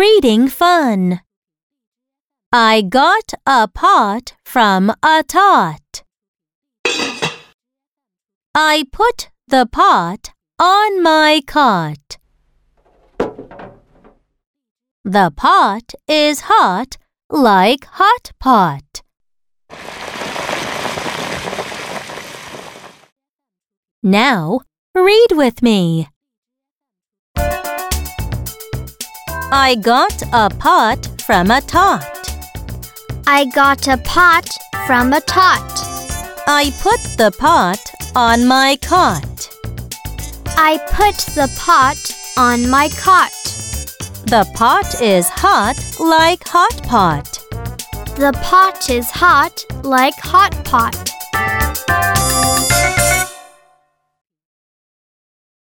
reading fun. I got a pot from a tot. I put the pot on my cot. The pot is hot like hot pot. Now read with me. I got a pot from a tot. I got a pot from a tot. I put the pot on my cot. I put the pot on my cot. The pot is hot like hot pot. The pot is hot like hot pot.